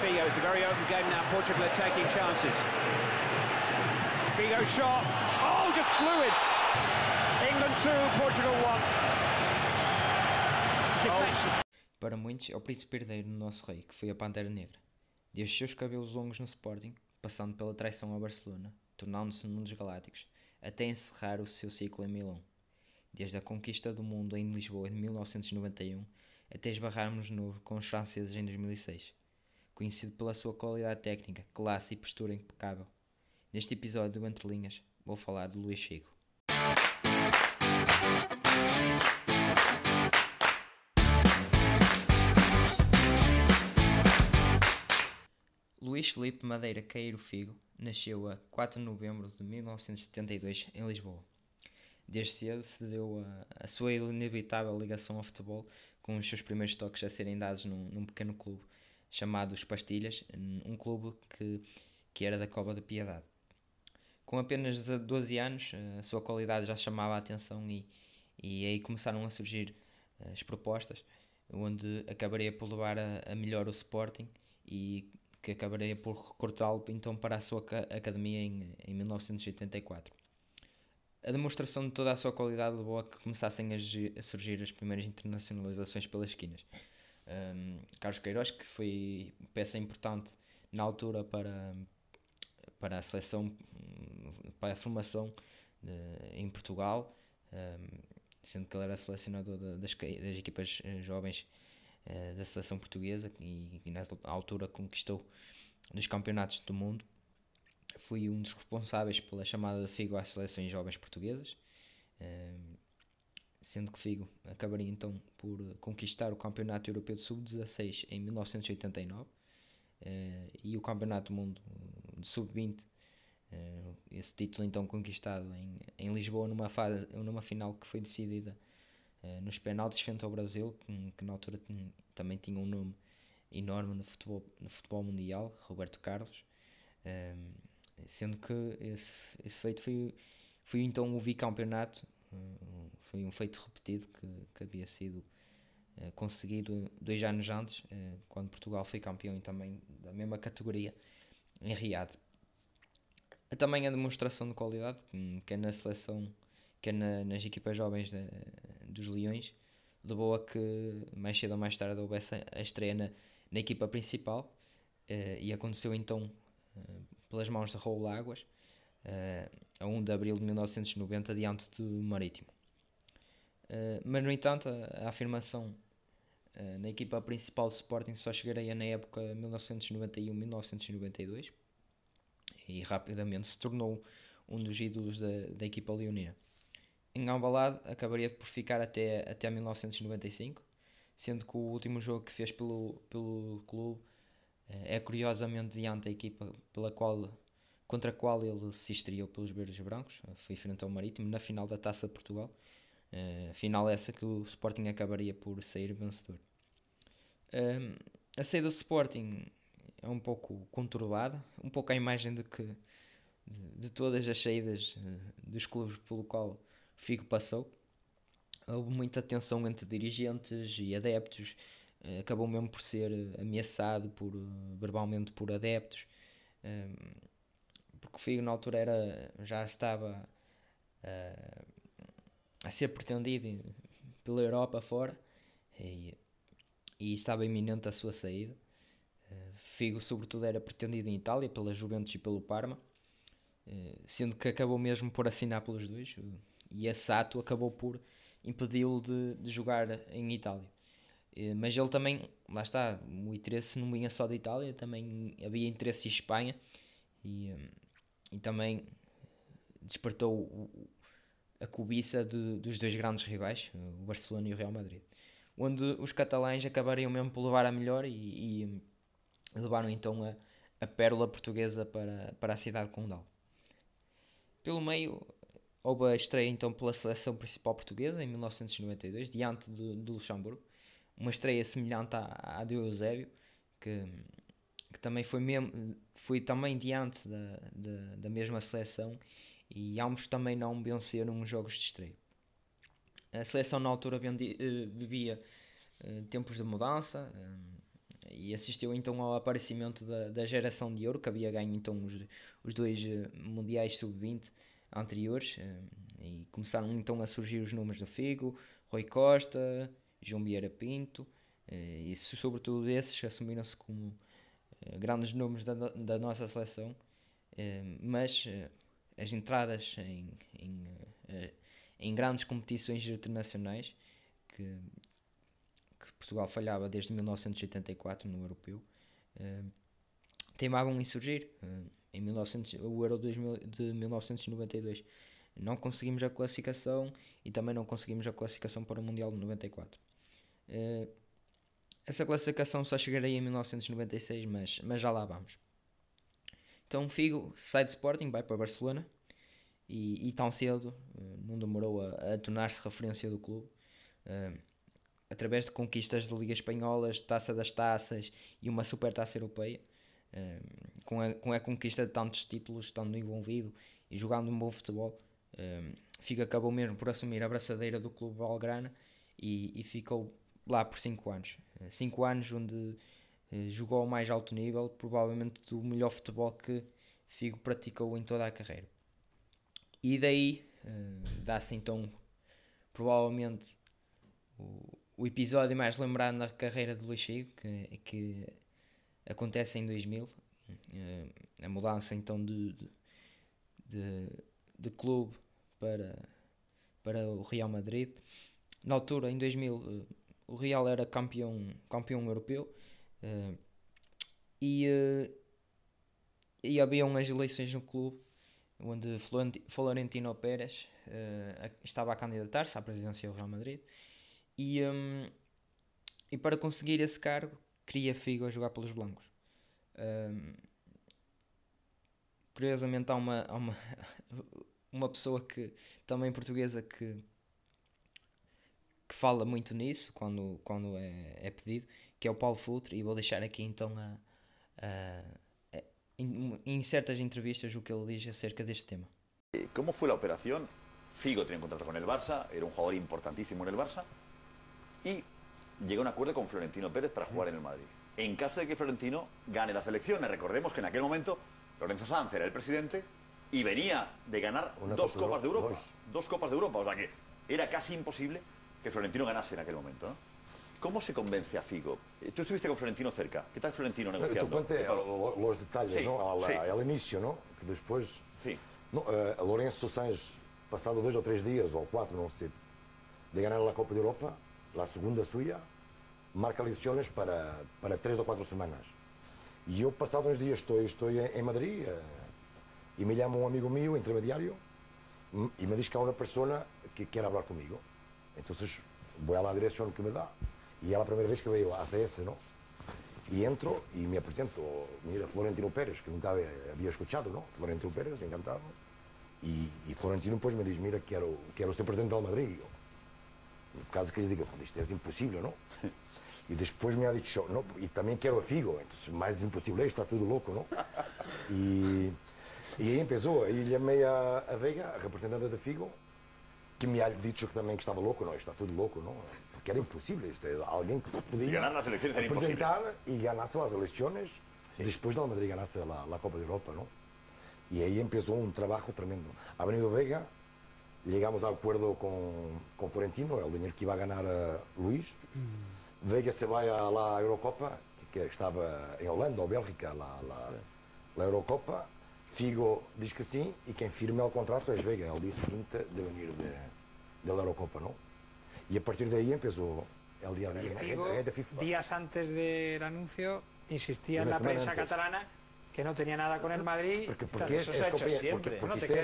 Figo. It's a very open game now. Portugal are taking chances. Figo shot. Oh, just fluid. England 2, Portugal 1. Deflection. Para muitos, é o príncipe herdeiro do nosso rei, que foi a Pantera Negra. Desde seus cabelos longos no Sporting, passando pela traição ao Barcelona, tornando-se num dos galácticos, até encerrar o seu ciclo em Milão. Desde a conquista do mundo em Lisboa em 1991, até esbarrarmos no com os franceses em 2006. Conhecido pela sua qualidade técnica, classe e postura impecável. Neste episódio do Entre Linhas, vou falar de Luís Figo. Luís Felipe Madeira Cairo Figo nasceu a 4 de novembro de 1972 em Lisboa. Desde cedo se deu a, a, sua inevitável ligação ao futebol, com os seus primeiros toques a serem dados num, num pequeno clube chamado Os Pastilhas, um clube que, que era da Cova da Piedade. Com apenas 12 anos, a sua qualidade já chamava a atenção e, e aí começaram a surgir as propostas, onde acabaria por levar a, a melhor o Sporting e que acabaria por recortá-lo então para a sua academia em, em 1984. A demonstração de toda a sua qualidade levou a que começassem a, surgir as primeiras internacionalizações pelas esquinas. Um, Carlos Queiroz, que foi peça importante na altura para, para a seleção, para a formação de, em Portugal, um, sendo que ele era selecionador das, das equipas eh, jovens uh, da seleção portuguesa e, e, na altura conquistou nos campeonatos do mundo. Fui um dos responsáveis pela chamada de Figo às seleções jovens portuguesas, uh, sendo que Figo acabaria então por conquistar o Campeonato Europeu de Sub-16 em 1989 uh, e o Campeonato do Mundo de Sub-20 Uh, esse título então conquistado em, em Lisboa numa, fase, numa final que foi decidida uh, nos penaltis frente ao Brasil, que, que na altura tinha, também tinha um nome enorme no futebol, no futebol mundial, Roberto Carlos, sendo que esse, esse feito foi, foi então o bicampeonato, foi um feito repetido que, que havia sido conseguido dois anos antes, quando Portugal foi campeão também da mesma categoria em Riad também a demonstração de qualidade, que é na seleção, que é na, nas equipas jovens de, dos Leões, levou a que mais cedo ou mais tarde houvesse a estreia na, na equipa principal uh, e aconteceu então uh, pelas mãos de Raul Águas uh, a 1 de abril de 1990 diante do Marítimo. Mas no entanto a, a afirmação na equipa principal do Sporting só chegaria na época 1991-1992 e rapidamente se tornou um dos ídolos da, da equipa leonina. Em Alvalade acabaria por ficar até, até 1995, sendo que o último jogo que fez pelo, pelo clube eh, é curiosamente diante da equipa pela qual, contra a qual ele se estreou pelos verdes brancos, foi frente ao Marítimo, na final da Taça de Portugal, uh, final essa que o Sporting acabaria por sair vencedor. A saída do Sporting é um pouco conturbada, um pouco a imagem de que de, todas as saídas uh, dos clubes pelo qual Figo passou. Houve muita tensão entre dirigentes e adeptos, uh, acabou mesmo por ser ameaçado por, verbalmente por adeptos, porque o Figo na altura era, já estava a ser pretendido pela Europa fora e, e estava iminente a sua saída. Figo, sobretudo, era pretendido em Itália pela Juventus e pelo Parma, eh, sendo que acabou mesmo por assinar pelos dois. E a Sato acabou por impedi-lo de, de, jogar em Itália. Eh, mas ele também, lá está, o interesse não vinha só da Itália, também havia interesse em Espanha e, eh, e também despertou a cobiça de, dos dois grandes rivais, o Barcelona e o Real Madrid, onde os catalães acabariam mesmo por levar a melhor e, e levaram então a, a pérola portuguesa para, para a cidade condal. Pelo meio, houve a estreia então pela seleção principal portuguesa em 1992, diante do, do Luxemburgo, uma estreia semelhante à, à do Eusébio, que, que também foi, mesmo, foi também diante da, da, da mesma seleção e ambos também não venceram os jogos de estreia. A seleção na altura eh, vivia uh, tempos de mudança, uh, e assistiu então ao aparecimento da, da geração de ouro que havia ganho então os, os dois mundiais sub-20 anteriores e começaram então a surgir os nomes do Figo, Rui Costa, João Vieira Pinto e sobretudo esses assumiram-se como grandes nomes da, da nossa seleção mas as entradas em, em, em grandes competições internacionais que, que Portugal falhava desde 1984 no europeu, uh, teimavam em surgir. Uh, em 1900, o Euro 2000, de 1992 não conseguimos a classificação e também não conseguimos a classificação para o Mundial de 94. Uh, eh, essa classificação só chegaria em 1996, mas, mas já lá vamos. Então Figo sai de Sporting, vai para Barcelona e, e tão cedo não demorou a, a tornar-se referência do clube. Uh, através de conquistas de Liga Espanholas, Taça das Taças e uma Super Taça Europeia, um, com, a, com a conquista de tantos títulos, estando envolvido e jogando um bom futebol, Figo acabou mesmo por assumir a braçadeira do clube Valgrana e, e ficou lá por 5 anos. 5 uh, anos onde jogou ao mais alto nível, provavelmente do melhor futebol que Figo praticou em toda a carreira. E daí uh, dá-se então provavelmente o, o episódio mais lembrado na carreira de Luís Figo, que, que acontece em 2000, eh, a mudança então de, de, de, clube para, para o Real Madrid. Na altura, em 2000, eh, o Real era campeão, campeão europeu eh, e, e havia umas eleições no clube onde Florentino Pérez estava a candidatar-se à presidência do Real Madrid e, um, e para conseguir esse cargo, queria Figo a jogar pelos blancos. Um, curiosamente, há uma, há uma, uma pessoa que também portuguesa que, que fala muito nisso quando, quando é, é pedido, que é o Paulo Futre, e vou deixar aqui então a, a, a em, em, certas entrevistas o que ele diz acerca deste tema. Como foi a operação? Figo tinha um contrato com o Barça, era um jogador importantíssimo no Barça. y llega a un acuerdo con Florentino Pérez para jugar en el Madrid. En caso de que Florentino gane las elecciones, recordemos que en aquel momento Lorenzo Sanz era el presidente y venía de ganar dos Copas de Europa. Dos. Copas de Europa, o sea que era casi imposible que Florentino ganase en aquel momento. ¿Cómo se convence a Figo? Eh, tú estuviste con Florentino cerca. ¿Qué tal Florentino negociando? Tú cuente los detalles, ¿no? Al, inicio, ¿no? Que después... Sí. No, uh, Lorenzo Sanz, pasado dos o tres días, o cuatro, no sé, de ganar la Copa de Europa, la segunda suya, marca elecciones para, para tres o cuatro semanas. Y yo, pasado unos días, estoy, estoy en Madrid uh, y me llama un amigo mío, intermediario, y me dice que hay una persona que quiere hablar conmigo. Entonces voy a la dirección que me da y es la primera vez que veo a ACS, ¿no? Y entro y me presento, mira, Florentino Pérez, que nunca había escuchado, ¿no? Florentino Pérez, encantado. Y, y Florentino pues me dice, mira, quiero, quiero ser presidente del Madrid. caso que lhe diga, isto é impossível, não? E depois me ha dicho, não, e também quero a Figo, então mais impossível, está tudo louco, não? E, e aí começou, aí chamei a, a Veiga, a representante da Figo, que me ha dito que também que estava louco, não, está tudo louco, não? Porque era impossível, isto é alguém que se podia apresentar e ganasse as eleições, sí. depois da Madrid ganasse a, a Copa da Europa, não? E aí começou um trabalho tremendo. Ha venido Veiga, llegamos a acuerdo con, con Florentino, el dinero que iba a ganar a Luis. Mm. Vega se vai a la Eurocopa, que estava em Holanda ou Bélgica, la, la, la Eurocopa. Figo diz que sim e quem firma o contrato é Vega, é o dia seguinte de venir de, da Eurocopa, não? E a partir daí começou o dia a dia. Figo, días antes del anuncio, insistía en la prensa antes. catalana que no tenía nada con el Madrid. Porque, porque es, es, siempre. Porque,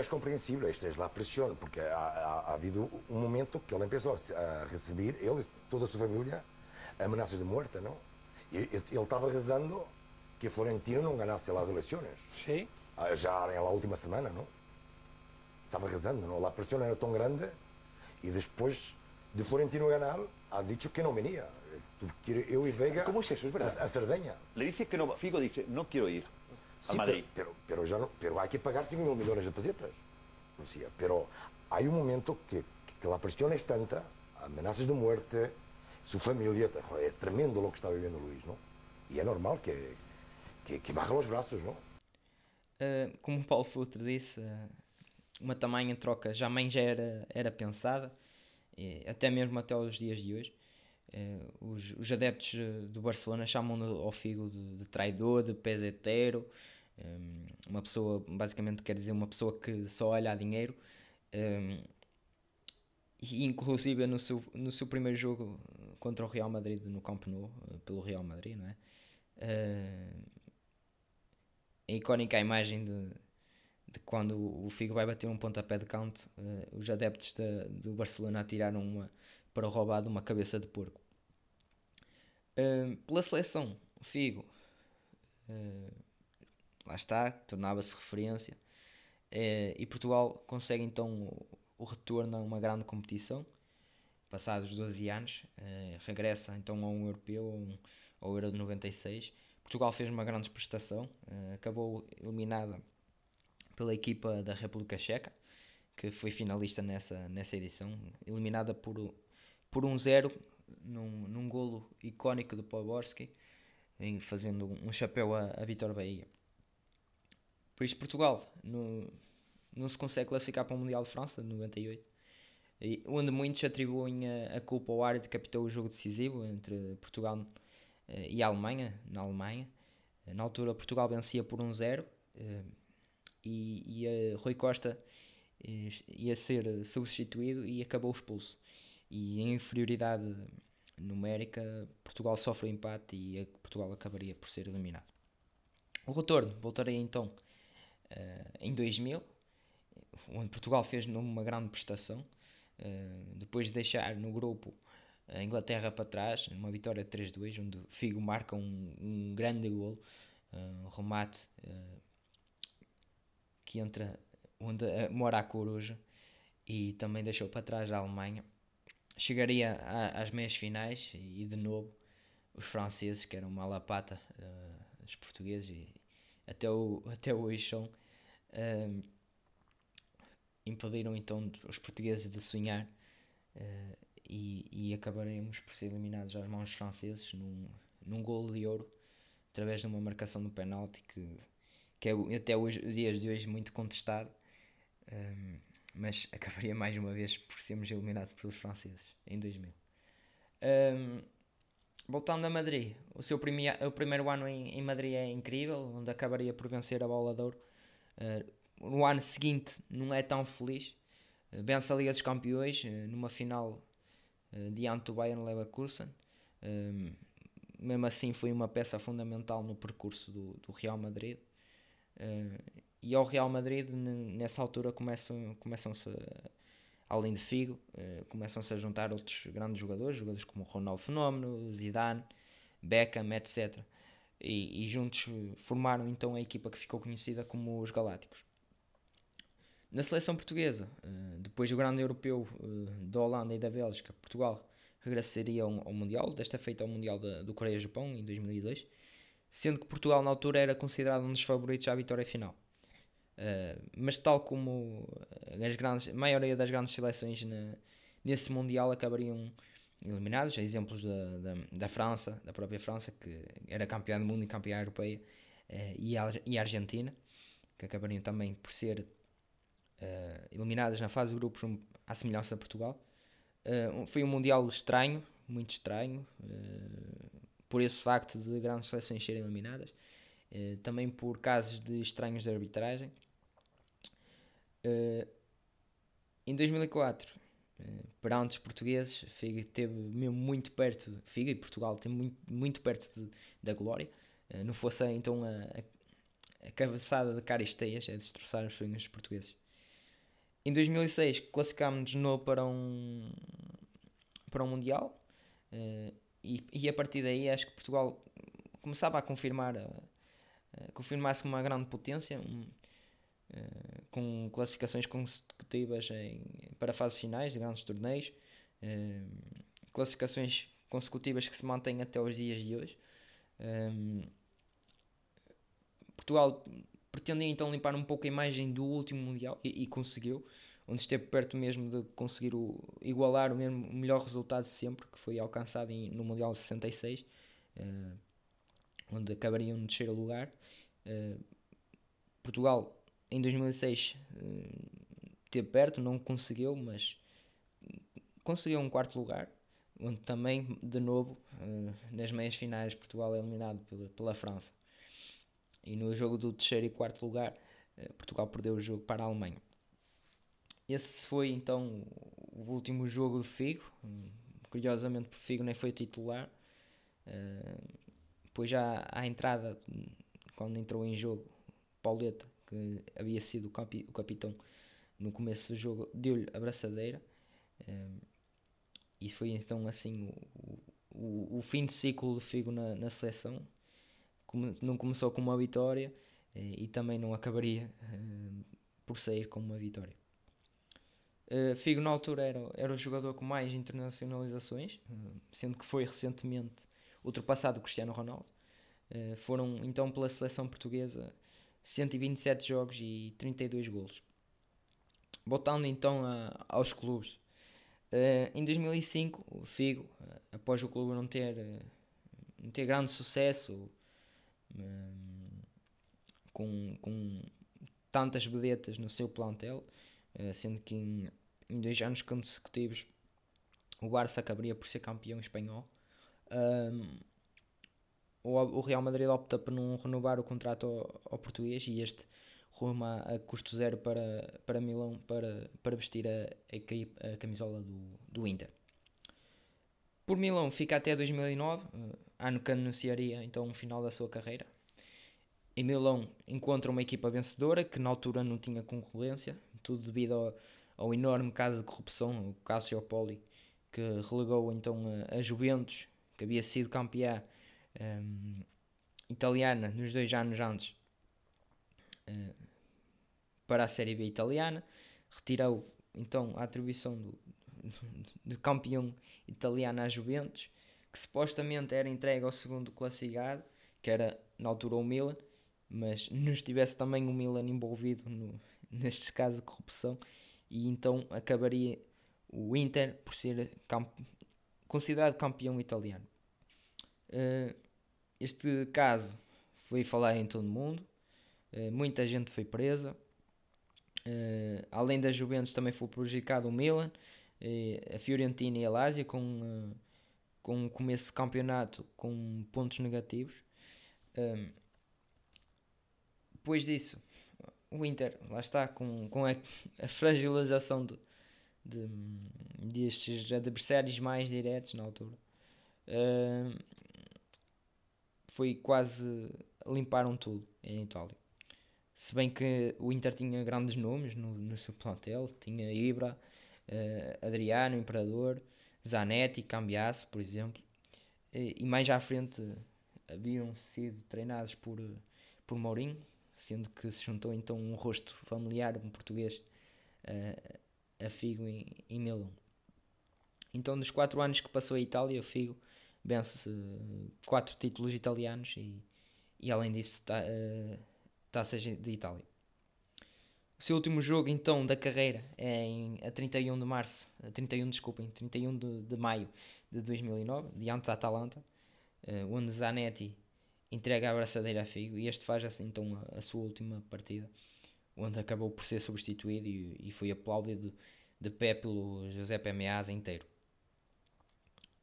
es, comprensible, esta es la presión, porque ha, ha, ha, habido un momento que él empezó a recibir, él y toda su familia, amenazas de muerte, ¿no? Y él estaba rezando que Florentino no ganase las elecciones. Sí. Ya en la última semana, ¿no? Estaba rezando, ¿no? La presión era tan grande y después de Florentino ganar, ha dicho que no venía. yo y Vega. ¿Cómo es eso? Es verdad. A, Cerdeña. Le dice que no, Figo dice, no quiero ir a Madrid. Pero, pero, ya no, pero hay que pagar 5 mil millones de pesetas. pero hay un momento que, que, la presión es tanta, amenazas de muerte, su familia, es tremendo lo que está viviendo Luis, ¿no? Y es normal que, que, que baje los braços, não? Uh, como o Paulo Futre disse, uh, uma tamanha troca jamais já era, era pensada, até mesmo até os dias de hoje. Uh, os, os, adeptos do Barcelona chamam ao Figo de, de traidor, de peseteiro, um, uma pessoa, basicamente quer dizer uma pessoa que só olha a dinheiro. E inclusive no seu, no seu primeiro jogo contra o Real Madrid no Camp Nou, pelo Real Madrid, não é? A icónica imagem de, de quando o Figo vai bater um pontapé de count, uh, os adeptos de, do Barcelona atiraram uma, para o roubado uma cabeça de porco. Uh, pela seleção, o Figo, uh, lá está, tornava-se referência, e Portugal consegue então o, o, retorno a uma grande competição, passados 12 anos, regressa então a um europeu, ao Euro de 96, Portugal fez uma grande prestação, acabou eliminada pela equipa da República Checa, que foi finalista nessa, nessa edição, eliminada por, por um zero num, num golo icónico do Poborski, fazendo um chapéu a, a Vitor Bahia. Por isso Portugal no, não se consegue classificar para o Mundial de França de 98, e, onde muitos atribuem a, a culpa ao área que captou o jogo decisivo entre Portugal eh, e a Alemanha, na Alemanha. Na altura Portugal vencia por 1-0 eh, e, e Rui Costa ia ser substituído e acabou expulso. E em inferioridade numérica, Portugal sofre o empate e Portugal acabaria por ser eliminado. O retorno, voltarei então em 2000, onde Portugal fez uma grande prestação, depois de deixar no grupo a Inglaterra para trás, uma vitória 3-2, onde Figo marca um, um grande gol, uh, um remate que entra onde uh, mora a coruja e também deixou para trás a Alemanha. Chegaria a, às meias finais e, de novo os franceses, que eram uma lapata uh, dos portugueses e até, o, até hoje são, uh, impediram então os portugueses de sonhar uh, e, e acabaremos por ser eliminados às mãos franceses num, num golo de ouro através de uma marcação do penalti que, que é até hoje, os dias de hoje muito contestado um, mas acabaria mais uma vez por sermos eliminados pelos franceses em 2000 um, voltando a Madrid o seu o primeiro ano em, em Madrid é incrível onde acabaria por vencer a bola de ouro uh, no ano seguinte não é tão feliz uh, vence a Liga dos Campeões uh, numa final uh, diante do Bayern Leverkusen. Um, mesmo assim, foi uma peça fundamental no percurso do, do Real Madrid. Uh, e ao Real Madrid, nessa altura, começam, começam-se, além de Figo, uh, começam-se a juntar outros grandes jogadores, jogadores como Ronaldo Fenómeno, Zidane, Beckham, etc. E, e juntos formaram então a equipa que ficou conhecida como os Galácticos. Na seleção portuguesa, eh, depois do grande europeu eh, da Holanda e da Bélgica, Portugal regressaria ao, Mundial, desta feita ao Mundial do Coreia-Japão em 2002, sendo que Portugal na altura era considerado um dos favoritos à vitória final. Uh, mas tal como as grandes, a maioria das grandes seleções na, nesse Mundial acabariam eliminados, exemplos da, da, da, França, da própria França, que era campeã do mundo e campeã europeia, uh, e, a, e a Argentina, que acabariam também por ser uh, eliminadas na fase de grupos um, à semelhança de Portugal. Uh, foi um Mundial estranho, muito estranho, uh, por esse facto de grandes seleções serem eliminadas, também por casos de estranhos de arbitragem. em 2004, perante os portugueses, Figa teve mesmo muito perto, Figa e Portugal teve muito, muito perto de, da glória. não fosse então a, a, a cabeçada de Caristeias a destroçar os sonhos dos portugueses. Em 2006 classificámos de novo para um, para um Mundial uh, e, a partir daí acho que Portugal começava a confirmar a, a confirmar-se uma grande potência um, uh, com classificações consecutivas em, para fases finais de grandes torneios uh, classificações consecutivas que se mantêm até os dias de hoje. Um, Portugal pretendia então limpar um pouco a imagem do último Mundial e, e conseguiu, onde esteve perto mesmo de conseguir o, igualar o, mesmo, o melhor resultado de sempre, que foi alcançado em, no Mundial 66, uh, onde acabariam no terceiro lugar. Uh, Portugal, em 2006, uh, esteve perto, não conseguiu, mas conseguiu um quarto lugar, onde também, de novo, uh, nas meias finais, Portugal é eliminado pela, pela França. E no jogo do terceiro e quarto lugar, Portugal perdeu o jogo para a Alemanha. Esse foi então o último jogo de Figo. Curiosamente, por Figo nem foi titular. Uh, depois já à entrada, quando entrou em jogo, Pauleta, que havia sido o, capi o capitão no começo do jogo, deu-lhe a braçadeira. Uh, e foi então assim o, o, o, fim de ciclo do Figo na, na seleção. Não começou com uma vitória uh, e também não acabaria por sair com uma vitória. Uh, Figo na altura era, era o jogador com mais internacionalizações, uh, sendo que foi recentemente ultrapassado o Cristiano Ronaldo. Uh, foram então pela seleção portuguesa 127 jogos e 32 golos. Voltando então a, aos clubes. em 2005, o Figo, após o clube não ter, não ter grande sucesso, com, com tantas vedetas no seu plantel, sendo que em em dois anos consecutivos o Barça acabaria por ser campeão espanhol. Um, o, o, Real Madrid opta por não renovar o contrato ao, ao português e este ruma a custo zero para, para Milão para, para vestir a, a, a camisola do, do Inter. Por Milão fica até 2009, ano que anunciaria então o final da sua carreira. Em Milão encontra uma equipa vencedora que na altura não tinha concorrência, tudo devido ao, ao enorme caso de corrupção, o Calciopoli, que relegou então a, a Juventus, que havia sido campeã um, italiana nos dois anos antes, uh, para a Série B italiana, retirou então a atribuição do, de campeão italiano à Juventus, que supostamente era entregue ao segundo classificado, que era na altura o Milan, mas não estivesse também o Milan envolvido no, nestes casos de corrupção e então acabaria o Inter por ser camp considerado campeão italiano. Uh, este caso foi falado em todo o mundo, uh, muita gente foi presa. Uh, além da Juventus também foi prejudicado o Milan, a Fiorentina e a Lazio com, com um começo de campeonato com pontos negativos. depois disso, o Inter, lá está, com, com a, a fragilização de, de, destes adversários mais diretos na altura, uh, foi quase limparam tudo em Itália. Se bem que o Inter tinha grandes nomes no, no seu plantel, tinha Ibra, uh, Adriano, Imperador, Zanetti, Cambiasso, por exemplo, e, e mais à frente haviam sido treinados por, por Mourinho, sendo que se juntou então um rosto familiar, um português, uh, a Figo em, em Milão. Então, nos quatro anos que passou a Itália, o Figo vence uh, quatro títulos italianos e, e além disso, tá, uh, taças de Itália. O seu último jogo, então, da carreira é em, a 31 de março, a 31, desculpem, 31 de, de maio de 2009, diante da Atalanta, uh, onde Zanetti entrega a abraçadeira a Figo e este faz assim então a, sua última partida, onde acabou por ser substituído e, e foi aplaudido de pé pelo José Meazza inteiro.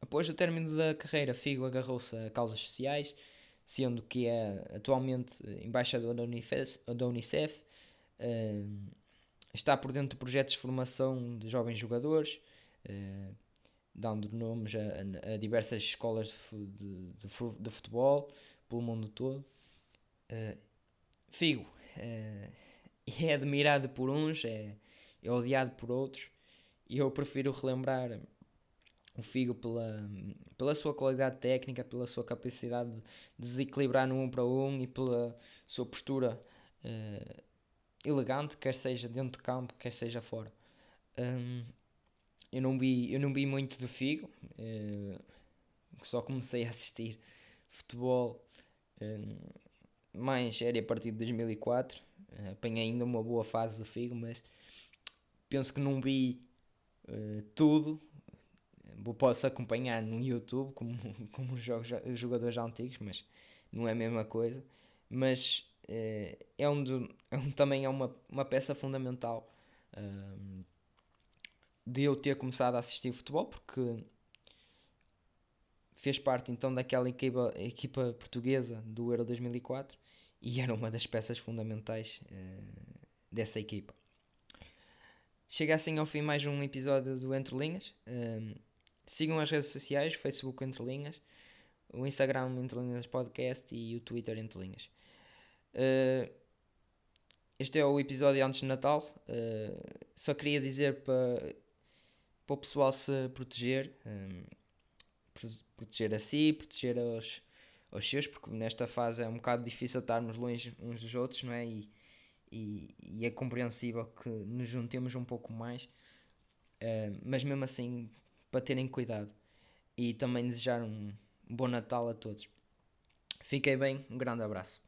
Após o término da carreira, Figo agarrou-se a causas sociais, sendo que é atualmente embaixador da Unicef, da Unicef uh, está por dentro de projetos de formação de jovens jogadores, uh, dando nomes a, a, diversas escolas de, de, de futebol, pelo mundo todo. Uh, Figo uh, é admirado por uns, é, é odiado por outros, e eu prefiro relembrar o Figo pela, pela sua qualidade técnica, pela sua capacidade de desequilibrar no um para um e pela sua postura uh, elegante, quer seja dentro de campo, quer seja fora. Um, eu, não vi, eu não vi muito do Figo, uh, só comecei a assistir futebol mais sério a partir de 2004. Uh, apanhei ainda uma boa fase do Figo, mas penso que não vi uh, tudo. Posso acompanhar no YouTube como, como jogos, jogadores antigos, mas não é a mesma coisa. Mas uh, é, um, é um, também é uma, uma peça fundamental uh, de eu ter começado a assistir futebol, porque fez parte então daquela equipa, equipa portuguesa do Euro 2004 e era uma das peças fundamentais uh, dessa equipa. Chega assim ao fim mais um episódio do Entre Linhas. Um, sigam as redes sociais, Facebook Entre Linhas, o Instagram Entre Linhas Podcast e o Twitter Entre Linhas. Uh, este é o episódio antes de Natal. Uh, só queria dizer para, para o pessoal se proteger, um, proteger a si, proteger aos, aos seus, porque nesta fase é um bocado difícil estarmos longe uns dos outros, não é? E, e, e é compreensível que nos juntemos um pouco mais, uh, mas mesmo assim, para terem cuidado e também desejar um bom Natal a todos. Fiquem bem, um grande abraço.